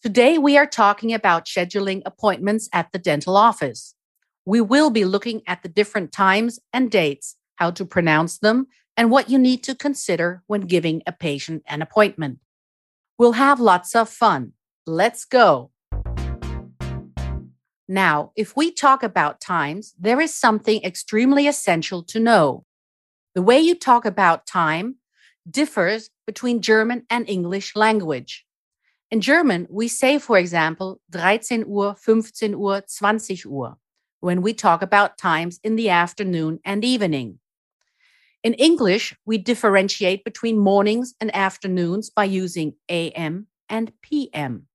Today, we are talking about scheduling appointments at the dental office. We will be looking at the different times and dates, how to pronounce them, and what you need to consider when giving a patient an appointment. We'll have lots of fun. Let's go. Now, if we talk about times, there is something extremely essential to know. The way you talk about time differs between German and English language. In German, we say, for example, 13 Uhr, 15 Uhr, 20 Uhr when we talk about times in the afternoon and evening. In English, we differentiate between mornings and afternoons by using AM and PM.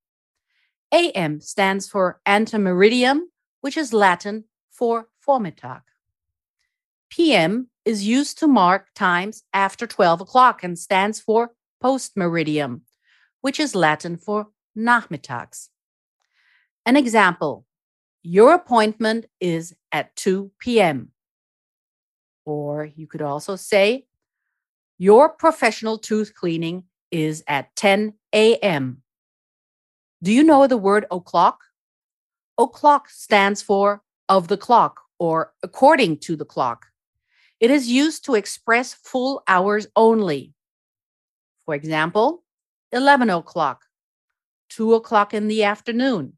AM stands for ante meridiem, which is Latin for Vormittag. PM is used to mark times after 12 o'clock and stands for post meridiem, which is Latin for nachmittags. An example your appointment is at 2 p.m. Or you could also say, your professional tooth cleaning is at 10 a.m. Do you know the word o'clock? O'clock stands for of the clock or according to the clock. It is used to express full hours only. For example, 11 o'clock, 2 o'clock in the afternoon.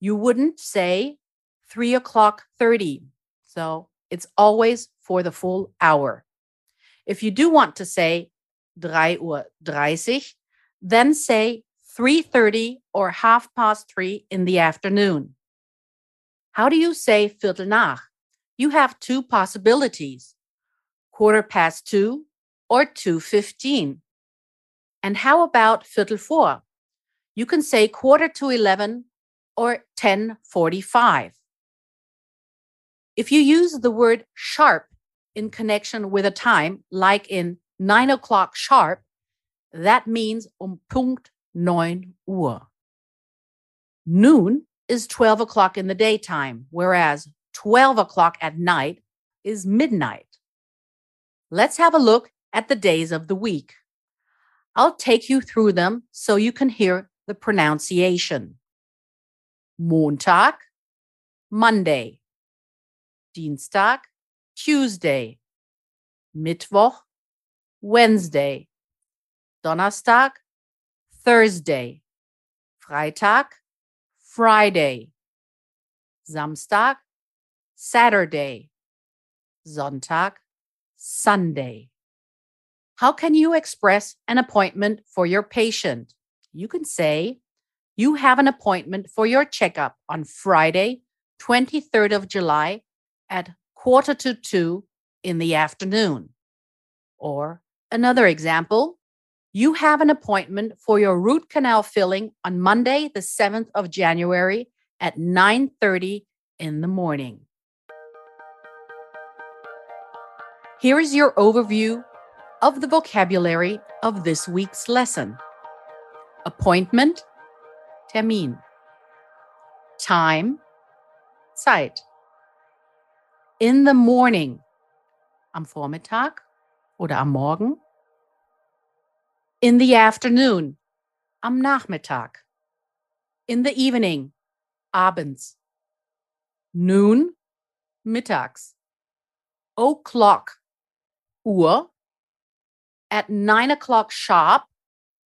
You wouldn't say 3 o'clock 30. So it's always for the full hour. If you do want to say 3 Uhr 30, then say 3.30 or half past 3 in the afternoon. How do you say Viertel nach? You have two possibilities, quarter past 2 or 2.15. And how about Viertel vor? You can say quarter to 11 or 1045. If you use the word sharp in connection with a time, like in 9 o'clock sharp, that means um Punkt 9 Uhr. Noon is 12 o'clock in the daytime, whereas 12 o'clock at night is midnight. Let's have a look at the days of the week. I'll take you through them so you can hear the pronunciation. Montag, Monday. Dienstag, Tuesday. Mittwoch, Wednesday. Donnerstag, Thursday. Freitag, Friday. Samstag, Saturday. Sonntag, Sunday. How can you express an appointment for your patient? You can say, You have an appointment for your checkup on Friday, 23rd of July at quarter to two in the afternoon. Or another example, you have an appointment for your root canal filling on Monday, the 7th of January at 9:30 in the morning. Here is your overview of the vocabulary of this week's lesson. Appointment, Termin, Time, Zeit, in the morning, am Vormittag oder am Morgen, in the afternoon, am Nachmittag, in the evening, abends, noon, mittags, o'clock, Uhr, at 9 o'clock sharp,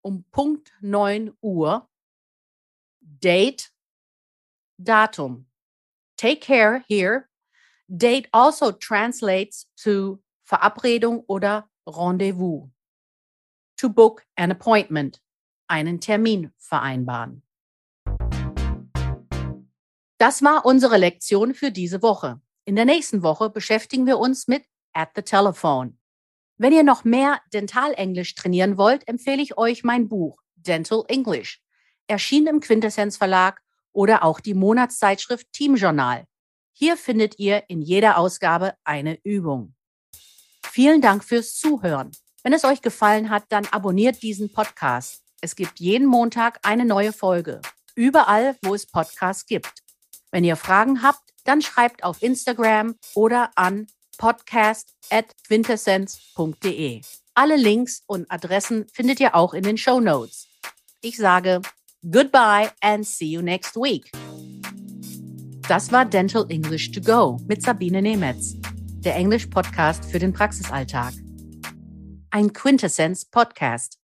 um Punkt 9 Uhr, date, datum. Take care here. Date also translates to Verabredung oder Rendezvous. To book an appointment, einen Termin vereinbaren. Das war unsere Lektion für diese Woche. In der nächsten Woche beschäftigen wir uns mit At the Telephone. Wenn ihr noch mehr Dentalenglisch trainieren wollt, empfehle ich euch mein Buch Dental English. erschienen im Quintessenz Verlag oder auch die Monatszeitschrift Teamjournal. Hier findet ihr in jeder Ausgabe eine Übung. Vielen Dank fürs Zuhören. Wenn es euch gefallen hat, dann abonniert diesen Podcast. Es gibt jeden Montag eine neue Folge. Überall, wo es Podcasts gibt. Wenn ihr Fragen habt, dann schreibt auf Instagram oder an podcast.quintessenz.de. Alle Links und Adressen findet ihr auch in den Show Notes. Ich sage goodbye and see you next week. Das war Dental English to Go mit Sabine Nemetz, der Englisch-Podcast für den Praxisalltag. Ein Quintessenz-Podcast.